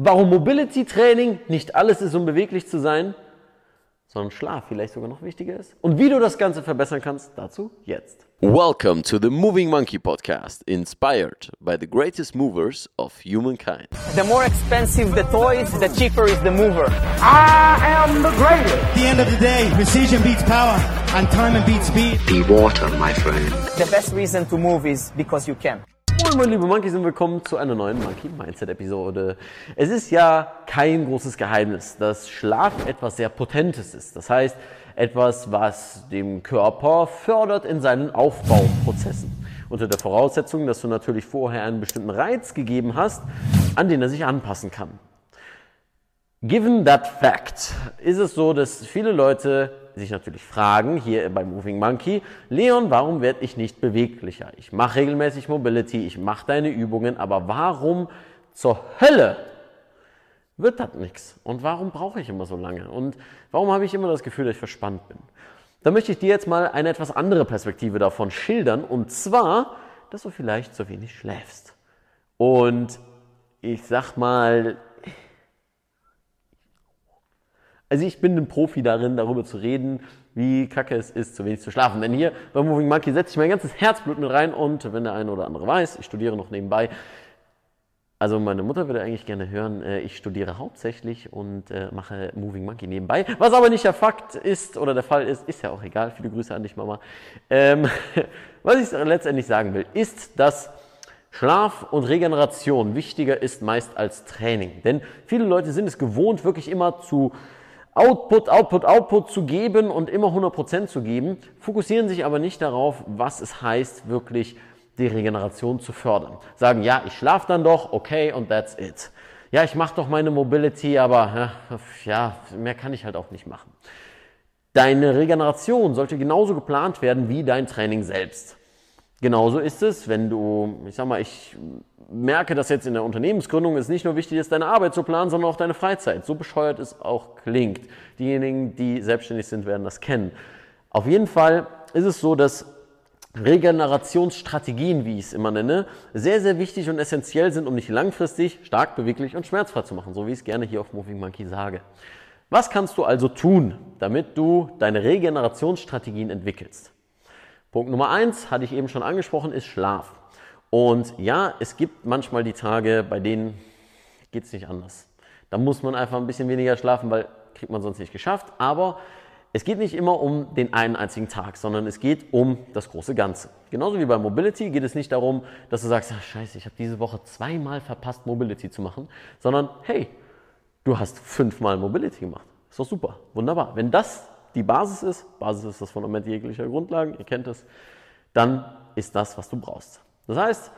Warum Mobility Training nicht alles ist, um beweglich zu sein, sondern Schlaf vielleicht sogar noch wichtiger ist. Und wie du das Ganze verbessern kannst, dazu jetzt. Welcome to the Moving Monkey podcast, inspired by the greatest movers of humankind. The more expensive the toys, the cheaper is the mover. I am the greatest. At the end of the day, precision beats power and time beats speed. Be water, my friend. The best reason to move is because you can. Moin, meine liebe Monkeys und willkommen zu einer neuen Monkey Mindset Episode. Es ist ja kein großes Geheimnis, dass Schlaf etwas sehr Potentes ist. Das heißt, etwas, was dem Körper fördert in seinen Aufbauprozessen. Unter der Voraussetzung, dass du natürlich vorher einen bestimmten Reiz gegeben hast, an den er sich anpassen kann. Given that fact ist es so, dass viele Leute sich natürlich fragen, hier bei Moving Monkey, Leon, warum werde ich nicht beweglicher? Ich mache regelmäßig Mobility, ich mache deine Übungen, aber warum zur Hölle wird das nichts? Und warum brauche ich immer so lange? Und warum habe ich immer das Gefühl, dass ich verspannt bin? Da möchte ich dir jetzt mal eine etwas andere Perspektive davon schildern, und zwar, dass du vielleicht zu wenig schläfst. Und ich sag mal, also ich bin ein Profi darin, darüber zu reden, wie kacke es ist, zu wenig zu schlafen. Denn hier bei Moving Monkey setze ich mein ganzes Herzblut mit rein und wenn der eine oder andere weiß, ich studiere noch nebenbei. Also meine Mutter würde eigentlich gerne hören, äh, ich studiere hauptsächlich und äh, mache Moving Monkey nebenbei. Was aber nicht der Fakt ist oder der Fall ist, ist ja auch egal. Viele Grüße an dich, Mama. Ähm, was ich letztendlich sagen will, ist, dass Schlaf und Regeneration wichtiger ist meist als Training. Denn viele Leute sind es gewohnt, wirklich immer zu Output, Output, Output zu geben und immer 100% zu geben, fokussieren sich aber nicht darauf, was es heißt, wirklich die Regeneration zu fördern. Sagen, ja, ich schlafe dann doch, okay, und that's it. Ja, ich mache doch meine Mobility, aber ja, mehr kann ich halt auch nicht machen. Deine Regeneration sollte genauso geplant werden wie dein Training selbst. Genauso ist es, wenn du, ich sag mal, ich merke, dass jetzt in der Unternehmensgründung es nicht nur wichtig ist, deine Arbeit zu planen, sondern auch deine Freizeit. So bescheuert es auch klingt. Diejenigen, die selbstständig sind, werden das kennen. Auf jeden Fall ist es so, dass Regenerationsstrategien, wie ich es immer nenne, sehr, sehr wichtig und essentiell sind, um dich langfristig stark beweglich und schmerzfrei zu machen, so wie ich es gerne hier auf Moving Monkey sage. Was kannst du also tun, damit du deine Regenerationsstrategien entwickelst? Punkt Nummer eins, hatte ich eben schon angesprochen, ist Schlaf. Und ja, es gibt manchmal die Tage, bei denen geht es nicht anders. Da muss man einfach ein bisschen weniger schlafen, weil kriegt man sonst nicht geschafft. Aber es geht nicht immer um den einen einzigen Tag, sondern es geht um das große Ganze. Genauso wie bei Mobility geht es nicht darum, dass du sagst, ach, scheiße, ich habe diese Woche zweimal verpasst, Mobility zu machen, sondern hey, du hast fünfmal Mobility gemacht. Ist doch super, wunderbar. Wenn das die Basis ist, Basis ist das Fundament jeglicher Grundlagen, ihr kennt es, dann ist das, was du brauchst. Das heißt,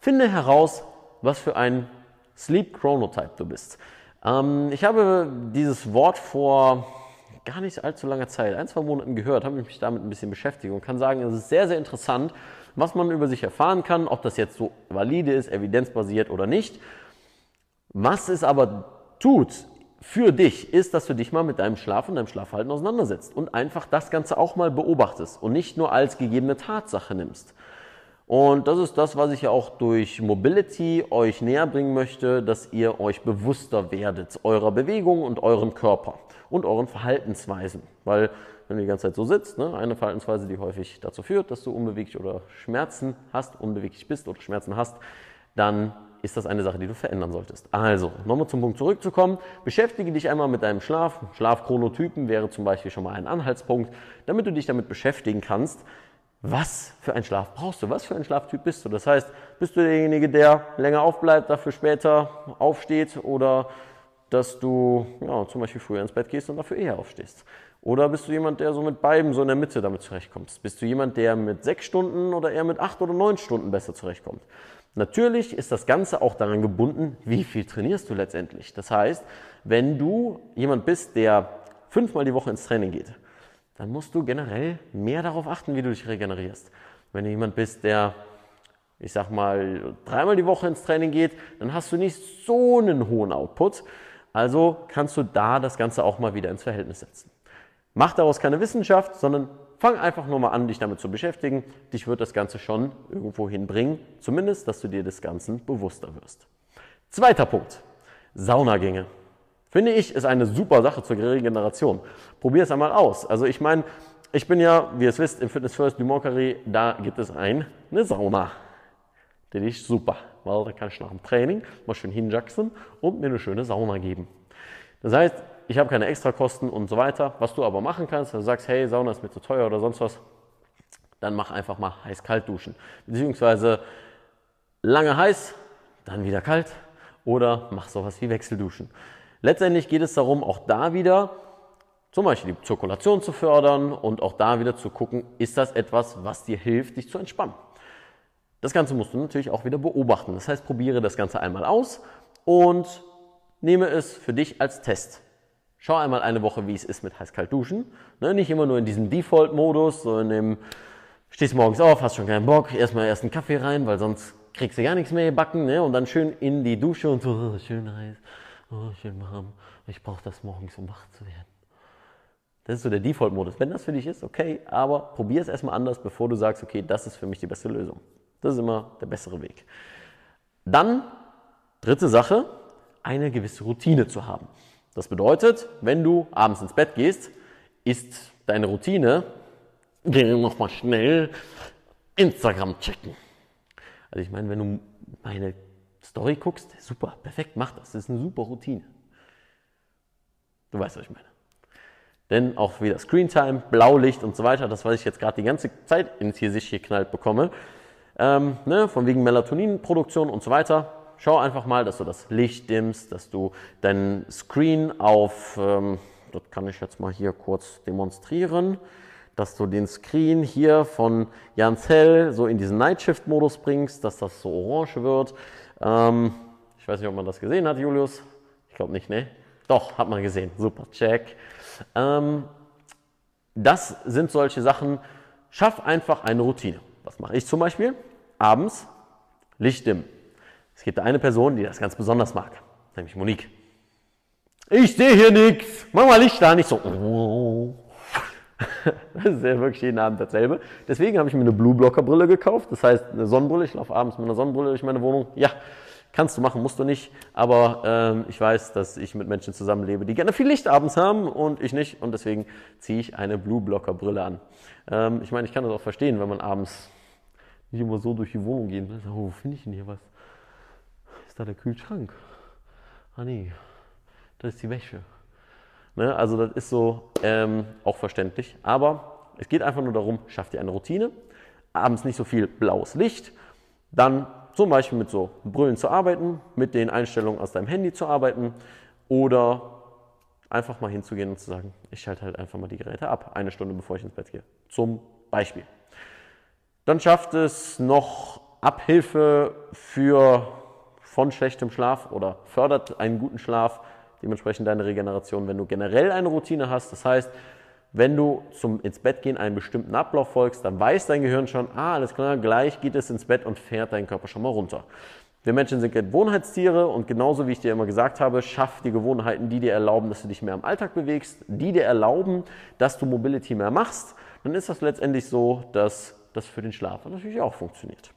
finde heraus, was für ein Sleep Chronotype du bist. Ähm, ich habe dieses Wort vor gar nicht allzu langer Zeit, ein, zwei Monaten gehört, habe mich damit ein bisschen beschäftigt und kann sagen, es ist sehr, sehr interessant, was man über sich erfahren kann, ob das jetzt so valide ist, evidenzbasiert oder nicht. Was es aber tut für dich, ist, dass du dich mal mit deinem Schlaf und deinem Schlafverhalten auseinandersetzt und einfach das Ganze auch mal beobachtest und nicht nur als gegebene Tatsache nimmst. Und das ist das, was ich ja auch durch Mobility euch näher bringen möchte, dass ihr euch bewusster werdet eurer Bewegung und eurem Körper und euren Verhaltensweisen. Weil wenn du die ganze Zeit so sitzt, ne, eine Verhaltensweise, die häufig dazu führt, dass du unbeweglich oder Schmerzen hast, unbeweglich bist oder Schmerzen hast, dann ist das eine Sache, die du verändern solltest. Also, nochmal zum Punkt zurückzukommen. Beschäftige dich einmal mit deinem Schlaf. Schlafchronotypen wäre zum Beispiel schon mal ein Anhaltspunkt, damit du dich damit beschäftigen kannst, was für einen Schlaf brauchst du? Was für ein Schlaftyp bist du? Das heißt, bist du derjenige, der länger aufbleibt, dafür später aufsteht oder dass du ja, zum Beispiel früher ins Bett gehst und dafür eher aufstehst? Oder bist du jemand, der so mit beiden so in der Mitte damit zurechtkommt? Bist du jemand, der mit sechs Stunden oder eher mit acht oder neun Stunden besser zurechtkommt? Natürlich ist das Ganze auch daran gebunden, wie viel trainierst du letztendlich. Das heißt, wenn du jemand bist, der fünfmal die Woche ins Training geht, dann musst du generell mehr darauf achten, wie du dich regenerierst. Wenn du jemand bist, der, ich sag mal, dreimal die Woche ins Training geht, dann hast du nicht so einen hohen Output. Also kannst du da das Ganze auch mal wieder ins Verhältnis setzen. Mach daraus keine Wissenschaft, sondern fang einfach nur mal an, dich damit zu beschäftigen. Dich wird das Ganze schon irgendwo hinbringen, zumindest, dass du dir des Ganzen bewusster wirst. Zweiter Punkt. Saunagänge. Finde ich, ist eine super Sache zur Regeneration. Probier es einmal aus. Also ich meine, ich bin ja, wie ihr es wisst, im Fitness First Dumont Carré, da gibt es ein, eine Sauna. Die ist super, weil da kann ich nach dem Training mal schön hinjacksen und mir eine schöne Sauna geben. Das heißt, ich habe keine Extrakosten und so weiter. Was du aber machen kannst, wenn du sagst, hey, Sauna ist mir zu teuer oder sonst was, dann mach einfach mal heiß-kalt duschen. Beziehungsweise lange heiß, dann wieder kalt oder mach sowas wie Wechselduschen. Letztendlich geht es darum, auch da wieder zum Beispiel die Zirkulation zu fördern und auch da wieder zu gucken, ist das etwas, was dir hilft, dich zu entspannen. Das Ganze musst du natürlich auch wieder beobachten. Das heißt, probiere das Ganze einmal aus und nehme es für dich als Test. Schau einmal eine Woche, wie es ist mit heiß-kalt duschen. Ne, nicht immer nur in diesem Default-Modus, so in dem, stehst morgens auf, hast schon keinen Bock, erstmal erst einen Kaffee rein, weil sonst kriegst du gar nichts mehr gebacken, ne? und dann schön in die Dusche und so, oh, schön heiß, oh, schön warm. Ich brauche das morgens, um wach zu werden. Das ist so der Default-Modus. Wenn das für dich ist, okay, aber probier es erstmal anders, bevor du sagst, okay, das ist für mich die beste Lösung. Das ist immer der bessere Weg. Dann, dritte Sache, eine gewisse Routine zu haben. Das bedeutet, wenn du abends ins Bett gehst, ist deine Routine, geh nochmal schnell Instagram checken. Also ich meine, wenn du meine Story guckst, super, perfekt, mach das. Das ist eine super Routine. Du weißt, was ich meine. Denn auch wieder Screentime, Blaulicht und so weiter, das, was ich jetzt gerade die ganze Zeit ins Gesicht geknallt bekomme, ähm, ne, von wegen Melatoninproduktion und so weiter. Schau einfach mal, dass du das Licht dimmst, dass du deinen Screen auf, ähm, das kann ich jetzt mal hier kurz demonstrieren, dass du den Screen hier von Jans Hell so in diesen Nightshift-Modus bringst, dass das so orange wird. Ähm, ich weiß nicht, ob man das gesehen hat, Julius. Ich glaube nicht, ne? Doch, hat man gesehen. Super, check. Ähm, das sind solche Sachen. Schaff einfach eine Routine. Was mache ich zum Beispiel? Abends Licht dimmen. Es gibt eine Person, die das ganz besonders mag, nämlich Monique. Ich sehe hier nichts. Mach mal Licht da, nicht so. Das ist ja wirklich jeden Abend dasselbe. Deswegen habe ich mir eine Blue Blocker Brille gekauft. Das heißt, eine Sonnenbrille. Ich laufe abends mit einer Sonnenbrille durch meine Wohnung. Ja, kannst du machen, musst du nicht. Aber ähm, ich weiß, dass ich mit Menschen zusammenlebe, die gerne viel Licht abends haben und ich nicht. Und deswegen ziehe ich eine Blue Blocker Brille an. Ähm, ich meine, ich kann das auch verstehen, wenn man abends nicht immer so durch die Wohnung geht. Oh, wo finde ich denn hier was? Ist da der Kühlschrank? Ah nee, das ist die Wäsche. Ne? Also das ist so ähm, auch verständlich. Aber es geht einfach nur darum, schaff dir eine Routine. Abends nicht so viel blaues Licht. Dann zum Beispiel mit so Brüllen zu arbeiten, mit den Einstellungen aus deinem Handy zu arbeiten oder einfach mal hinzugehen und zu sagen, ich schalte halt einfach mal die Geräte ab, eine Stunde bevor ich ins Bett gehe. Zum Beispiel. Dann schafft es noch Abhilfe für von schlechtem Schlaf oder fördert einen guten Schlaf dementsprechend deine Regeneration. Wenn du generell eine Routine hast, das heißt, wenn du zum ins Bett gehen einen bestimmten Ablauf folgst, dann weiß dein Gehirn schon, ah, alles klar, gleich geht es ins Bett und fährt deinen Körper schon mal runter. Wir Menschen sind Gewohnheitstiere und genauso wie ich dir immer gesagt habe, schaff die Gewohnheiten, die dir erlauben, dass du dich mehr im Alltag bewegst, die dir erlauben, dass du Mobility mehr machst, dann ist das letztendlich so, dass das für den Schlaf natürlich auch funktioniert.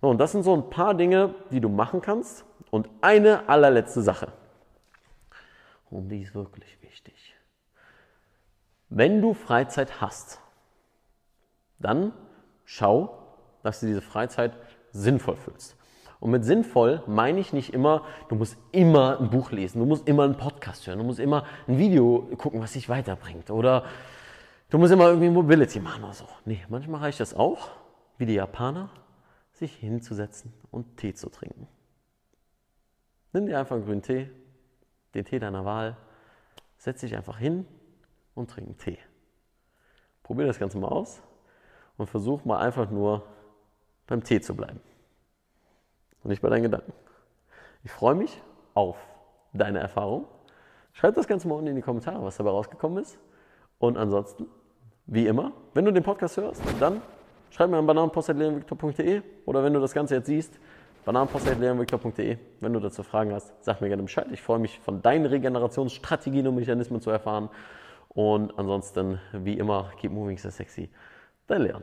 Und das sind so ein paar Dinge, die du machen kannst. Und eine allerletzte Sache. Und die ist wirklich wichtig. Wenn du Freizeit hast, dann schau, dass du diese Freizeit sinnvoll füllst. Und mit sinnvoll meine ich nicht immer, du musst immer ein Buch lesen, du musst immer einen Podcast hören, du musst immer ein Video gucken, was dich weiterbringt. Oder du musst immer irgendwie Mobility machen oder so. Nee, manchmal reicht das auch, wie die Japaner, sich hinzusetzen und Tee zu trinken. Nimm dir einfach einen grünen Tee, den Tee deiner Wahl, setz dich einfach hin und trink einen Tee. Probier das Ganze mal aus und versuch mal einfach nur beim Tee zu bleiben und nicht bei deinen Gedanken. Ich freue mich auf deine Erfahrung. Schreib das Ganze mal unten in die Kommentare, was dabei rausgekommen ist. Und ansonsten, wie immer, wenn du den Podcast hörst, dann schreib mir an bananenpost.leonviktor.de oder wenn du das Ganze jetzt siehst, bananenpost.leonviktor.de. Wenn du dazu Fragen hast, sag mir gerne Bescheid. Ich freue mich, von deinen Regenerationsstrategien und Mechanismen zu erfahren. Und ansonsten, wie immer, keep moving so sexy. Dein Leon.